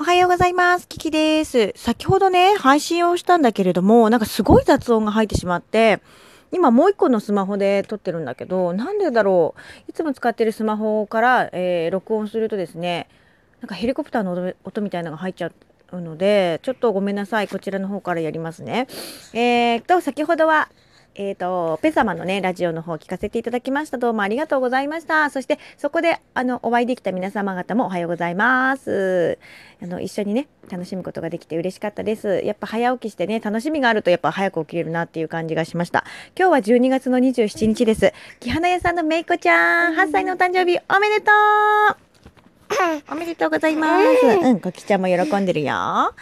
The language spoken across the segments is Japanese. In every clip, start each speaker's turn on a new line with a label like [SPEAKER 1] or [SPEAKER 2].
[SPEAKER 1] おはようございます。キキです。先ほどね、配信をしたんだけれども、なんかすごい雑音が入ってしまって、今もう一個のスマホで撮ってるんだけど、なんでだろう。いつも使ってるスマホから、えー、録音するとですね、なんかヘリコプターの音みたいなのが入っちゃうので、ちょっとごめんなさい。こちらの方からやりますね。えー、っと、先ほどは、えっ、ー、と、ペ様のね、ラジオの方を聞かせていただきました。どうもありがとうございました。そして、そこで、あの、お会いできた皆様方もおはようございます。あの、一緒にね、楽しむことができて嬉しかったです。やっぱ早起きしてね、楽しみがあるとやっぱ早く起きれるなっていう感じがしました。今日は12月の27日です。木花屋さんのめいこちゃん、8歳のお誕生日おめでとうおめでとうございます。うん、こきちゃんも喜んでるよ。は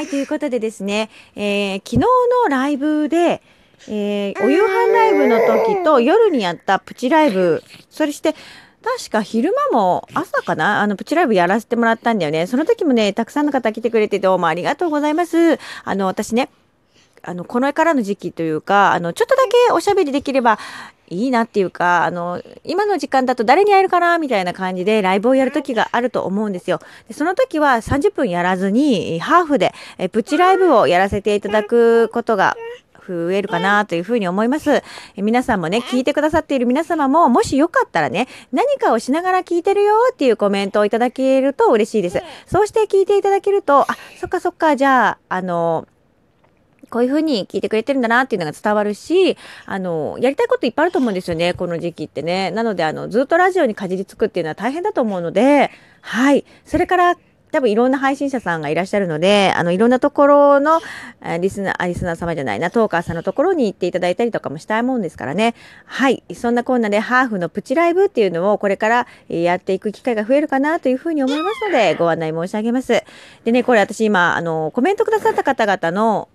[SPEAKER 1] い、ということでですね、えー、昨日のライブで、えー、お夕飯ライブの時と夜にやったプチライブ、それして、確か昼間も朝かなあの、プチライブやらせてもらったんだよね。その時もね、たくさんの方来てくれてどうもありがとうございます。あの、私ね、あの、この絵からの時期というか、あの、ちょっとだけおしゃべりできればいいなっていうか、あの、今の時間だと誰に会えるかなみたいな感じでライブをやる時があると思うんですよ。でその時は30分やらずに、ハーフで、えプチライブをやらせていただくことが増えるかなというふうに思います。え皆さんもね、聞いてくださっている皆様も、もしよかったらね、何かをしながら聞いてるよっていうコメントをいただけると嬉しいです。そうして聞いていただけると、あ、そっかそっか、じゃあ、あの、こういうふうに聞いてくれてるんだなっていうのが伝わるし、あの、やりたいこといっぱいあると思うんですよね、この時期ってね。なので、あの、ずっとラジオにかじりつくっていうのは大変だと思うので、はい。それから、多分いろんな配信者さんがいらっしゃるので、あの、いろんなところの、リスナー、リスナー様じゃないな、トーカーさんのところに行っていただいたりとかもしたいもんですからね。はい。そんなこんなで、ハーフのプチライブっていうのをこれからやっていく機会が増えるかなというふうに思いますので、ご案内申し上げます。でね、これ私今、あの、コメントくださった方々の、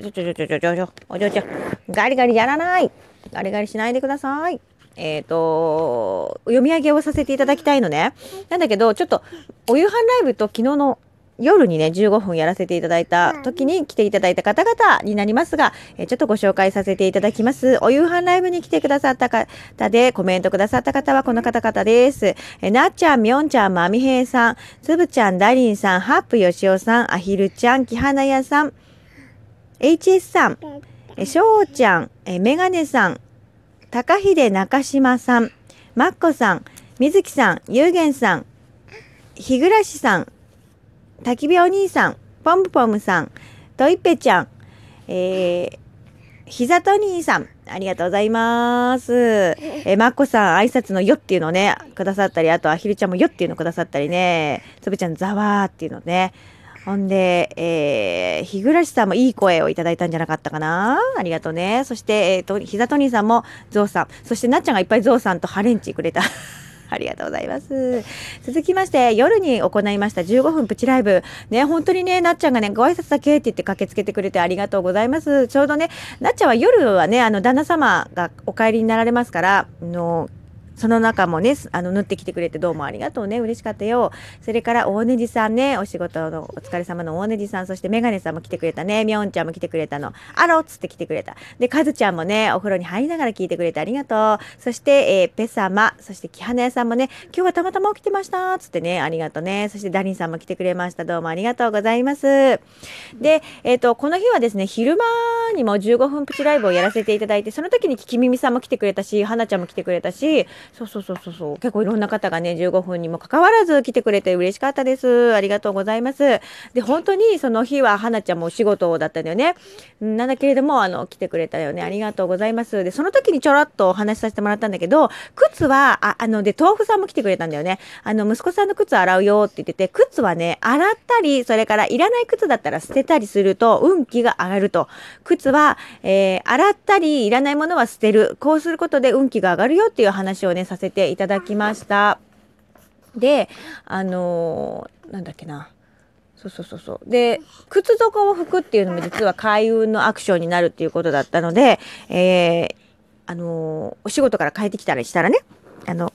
[SPEAKER 1] ちょちょちょちょちょちょ、お嬢ちゃん、ガリガリやらないガリガリしないでください。えっ、ー、と、読み上げをさせていただきたいのね。なんだけど、ちょっと、お夕飯ライブと昨日の夜にね、15分やらせていただいた時に来ていただいた方々になりますが、えちょっとご紹介させていただきます。お夕飯ライブに来てくださった方で、コメントくださった方はこの方々です。えなっちゃん、みょんちゃん、まみへいさん、つぶちゃん、だりんさん、ハップよしおさん、あひるちゃん、きはなやさん、HS さん、えしょうちゃん、えめがねさん、高秀中島さん、まっこさん、みずきさん、ゆうげんさん、日暮さん、たきびお兄さん、ぽんぷぽむさん、といっぺちゃん、えー、ひざと兄さん、ありがとうございます。えまっこさん、挨拶のよっていうのをね、くださったり、あと、あひるちゃんもよっていうのくださったりね、つぶちゃん、ざわーっていうのね、ほんで、えー、日暮さんもいい声をいただいたんじゃなかったかな？ありがとうね。そして、えっ、ー、と、ひざとにさんもゾウさん。そしてなっちゃんがいっぱいゾウさんとハレンチくれた。ありがとうございます。続きまして、夜に行いました15分プチライブ。ね、本当にね、なっちゃんがね、ご挨拶だけって言って駆けつけてくれてありがとうございます。ちょうどね、なっちゃんは夜はね、あの、旦那様がお帰りになられますから、あの、その中もね、あの、縫ってきてくれてどうもありがとうね。嬉しかったよ。それから、大ねじさんね、お仕事のお疲れ様の大ねじさん、そしてメガネさんも来てくれたね。みょんちゃんも来てくれたの。あろっつって来てくれた。で、かずちゃんもね、お風呂に入りながら聞いてくれてありがとう。そして、えー、ペ様、そして木花屋さんもね、今日はたまたま起きてました。つってね、ありがとうね。そしてダリンさんも来てくれました。どうもありがとうございます。で、えっ、ー、と、この日はですね、昼間にも15分プチライブをやらせていただいて、その時に聞き耳さんも来てくれたし、花ちゃんも来てくれたし、そうそうそうそうそう。結構いろんな方がね15分にもかかわらず来てくれて嬉しかったです。ありがとうございます。で本当にその日は花ちゃんもお仕事だったんだよね。なんだけれどもあの来てくれたよね。ありがとうございます。でその時にちょろっとお話しさせてもらったんだけど靴はああので豆腐さんも来てくれたんだよね。あの息子さんの靴洗うよって言ってて靴はね洗ったりそれからいらない靴だったら捨てたりすると運気が上がると。靴は、えー、洗ったりいらないものは捨てる。こうすることで運気が上がるよっていう話をねさせていただきました。で、あのー、なんだっけな。そうそうそうそう。で、靴底を拭くっていうのも実は開運のアクションになるっていうことだったので、えー、あのー、お仕事から帰ってきたりしたらね、あの、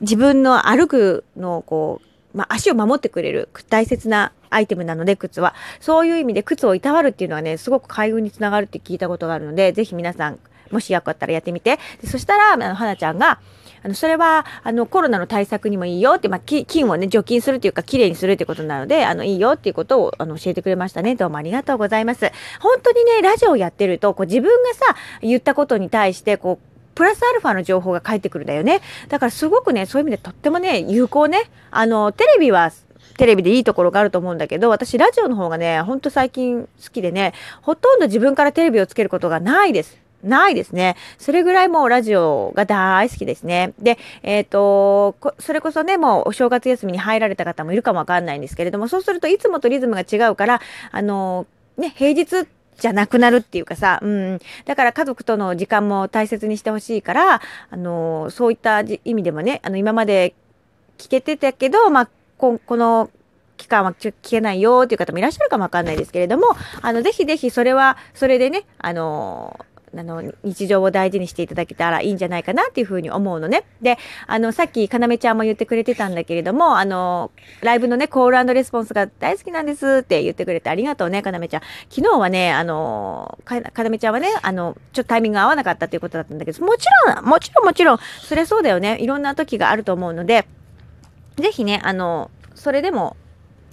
[SPEAKER 1] 自分の歩くのをこう、まあ、足を守ってくれる大切なアイテムなので、靴は。そういう意味で靴をいたわるっていうのはね、すごく開運につながるって聞いたことがあるので、ぜひ皆さん、もしよかったらやってみて。でそしたら、あの、花ちゃんが、あの、それは、あの、コロナの対策にもいいよって、まあ、菌をね、除菌するっていうか、きれいにするっていうことなので、あの、いいよっていうことを、あの、教えてくれましたね。どうもありがとうございます。本当にね、ラジオをやってると、こう、自分がさ、言ったことに対して、こう、プラスアルファの情報が返ってくるんだよね。だからすごくね、そういう意味でとってもね、有効ね。あの、テレビはテレビでいいところがあると思うんだけど、私ラジオの方がね、ほんと最近好きでね、ほとんど自分からテレビをつけることがないです。ないですね。それぐらいもうラジオが大好きですね。で、えっ、ー、と、それこそね、もうお正月休みに入られた方もいるかもわかんないんですけれども、そうするといつもとリズムが違うから、あの、ね、平日じゃなくなるっていうかさ、うん。だから家族との時間も大切にしてほしいから、あの、そういった意味でもね、あの、今まで聞けてたけど、まあ、ここの期間は聞けないよっていう方もいらっしゃるかもわかんないですけれども、あの、ぜひぜひそれは、それでね、あの、あの、日常を大事にしていただけたらいいんじゃないかなっていうふうに思うのね。で、あの、さっき、かなめちゃんも言ってくれてたんだけれども、あの、ライブのね、コールレスポンスが大好きなんですって言ってくれてありがとうね、かなめちゃん。昨日はね、あの、かなめちゃんはね、あの、ちょっとタイミング合わなかったっていうことだったんだけど、もちろん、もちろんもちろん、それそうだよね。いろんな時があると思うので、ぜひね、あの、それでも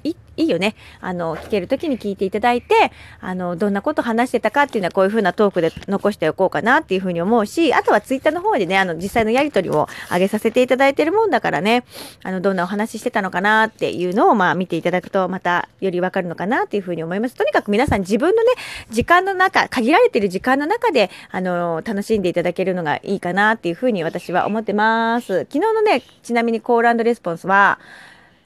[SPEAKER 1] いいよね。あの、聞ける時に聞いていただいて、あの、どんなこと話してたかっていうのはこういう風なトークで残しておこうかなっていう風に思うし、あとはツイッターの方でね、あの、実際のやりとりを上げさせていただいてるもんだからね、あの、どんなお話してたのかなっていうのを、まあ、見ていただくと、またよりわかるのかなっていう風に思います。とにかく皆さん自分のね、時間の中、限られてる時間の中で、あの、楽しんでいただけるのがいいかなっていう風に私は思ってます。昨日のね、ちなみにコールレスポンスは、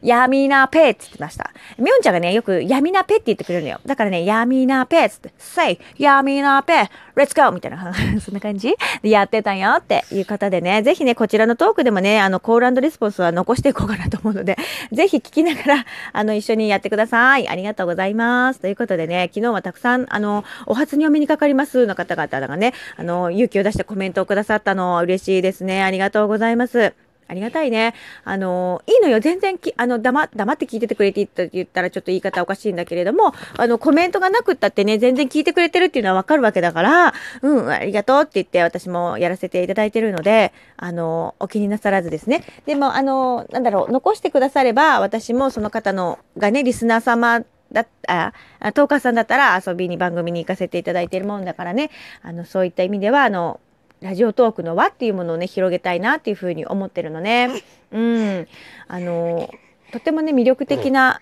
[SPEAKER 1] ヤミナペって言ってました。みょんちゃんがね、よくヤミナペって言ってくれるのよ。だからね、ヤミナペって、say, ヤミナペ、let's go! みたいな、そんな感じ？でやってたよっていう方でね、ぜひね、こちらのトークでもね、あの、コールレスポンスは残していこうかなと思うので、ぜひ聞きながら、あの、一緒にやってください。ありがとうございます。ということでね、昨日はたくさん、あの、お初にお目にかかりますの方々がね、あの、勇気を出してコメントをくださったの、嬉しいですね。ありがとうございます。ありがたいね。あの、いいのよ。全然き、あの、黙、黙って聞いててくれてって言ったらちょっと言い方おかしいんだけれども、あの、コメントがなくったってね、全然聞いてくれてるっていうのはわかるわけだから、うん、ありがとうって言って私もやらせていただいてるので、あの、お気になさらずですね。でも、あの、なんだろう、残してくだされば、私もその方の、がね、リスナー様だった、トーカーさんだったら遊びに番組に行かせていただいてるもんだからね、あの、そういった意味では、あの、ラジオトークの輪っていうものをね広げたいなっていうふうに思ってるのね。うん、あのとてもね魅力的な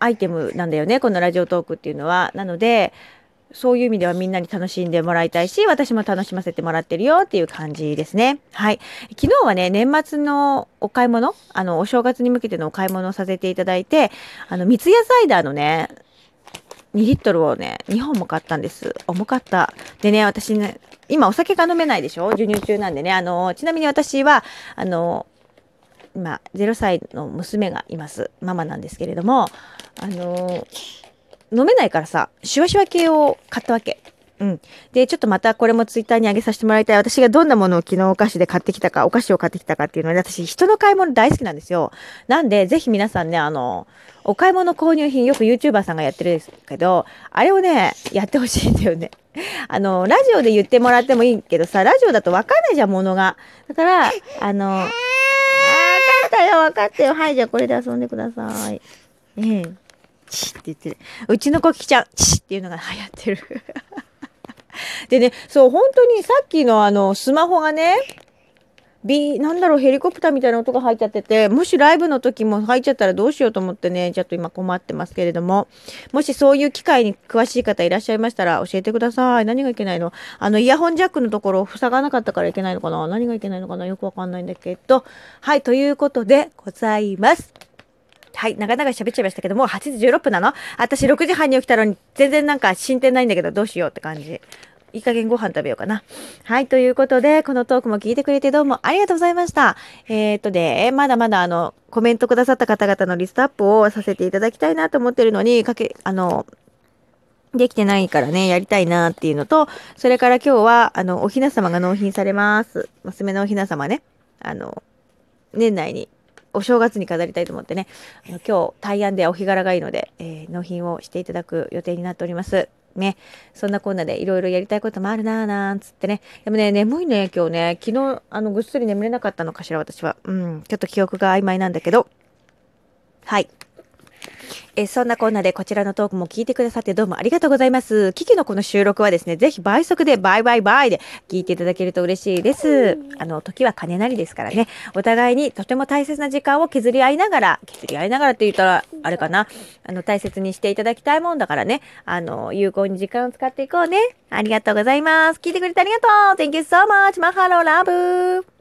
[SPEAKER 1] アイテムなんだよねこのラジオトークっていうのは。なのでそういう意味ではみんなに楽しんでもらいたいし、私も楽しませてもらってるよっていう感じですね。はい。昨日はね、年末のお買い物、あの、お正月に向けてのお買い物をさせていただいて、あの、三ツ矢サイダーのね、2リットルをね、2本も買ったんです。重かった。でね、私ね、今お酒が飲めないでしょ？授乳中なんでね。あの、ちなみに私は、あの、今、0歳の娘がいます。ママなんですけれども、あの、飲めないからさ、シュワシュワ系を買ったわけ。うん。で、ちょっとまたこれもツイッターに上げさせてもらいたい。私がどんなものを昨日お菓子で買ってきたか、お菓子を買ってきたかっていうのは、私人の買い物大好きなんですよ。なんで、ぜひ皆さんね、あの、お買い物購入品、よく YouTuber さんがやってるんですけど、あれをね、やってほしいんだよね。あの、ラジオで言ってもらってもいいけどさ、ラジオだとわかんないじゃん、ものが。だから、あの、あ、わかったよ、わかったよ。はい、じゃあこれで遊んでください。ええ。チって言ってる。うちの子きちゃん、チっていうのが流行ってる。でね、そう、本当にさっきのあの、スマホがね、ビなんだろう、ヘリコプターみたいな音が入っちゃってて、もしライブの時も入っちゃったらどうしようと思ってね、ちょっと今困ってますけれども、もしそういう機械に詳しい方いらっしゃいましたら教えてください。何がいけないの？あの、イヤホンジャックのところを塞がなかったからいけないのかな？何がいけないのかな？よくわかんないんだけど。はい、ということでございます。はい、長々喋っちゃいましたけども、8時16分なの？私6時半に起きたのに全然なんか進展ないんだけどどうしようって感じ。いい加減ご飯食べようかな。はい、ということで、このトークも聞いてくれてどうもありがとうございました。えー、っとで、まだまだあの、コメントくださった方々のリストアップをさせていただきたいなと思ってるのに、かけ、あの、できてないからね、やりたいなっていうのと、それから今日は、あの、おひな様が納品されます。娘のおひな様ね。あの、年内に、お正月に飾りたいと思ってね、あの今日、大安でお日柄がいいので、えー、納品をしていただく予定になっております。ね。そんなこんなでいろいろやりたいこともあるなぁなんつってね。でもね、眠いね、今日ね。昨日、あの、ぐっすり眠れなかったのかしら、私は。うん。ちょっと記憶が曖昧なんだけど。はい。えそんなこんなでこちらのトークも聞いてくださってどうもありがとうございます。キキのこの収録はですね、ぜひ倍速でバイバイバイで聞いていただけると嬉しいです。あの、時は金なりですからね。お互いにとても大切な時間を削り合いながら、削り合いながらって言ったら、あれかな。あの、大切にしていただきたいもんだからね。あの、有効に時間を使っていこうね。ありがとうございます。聞いてくれてありがとう !Thank you so much! マハローラブ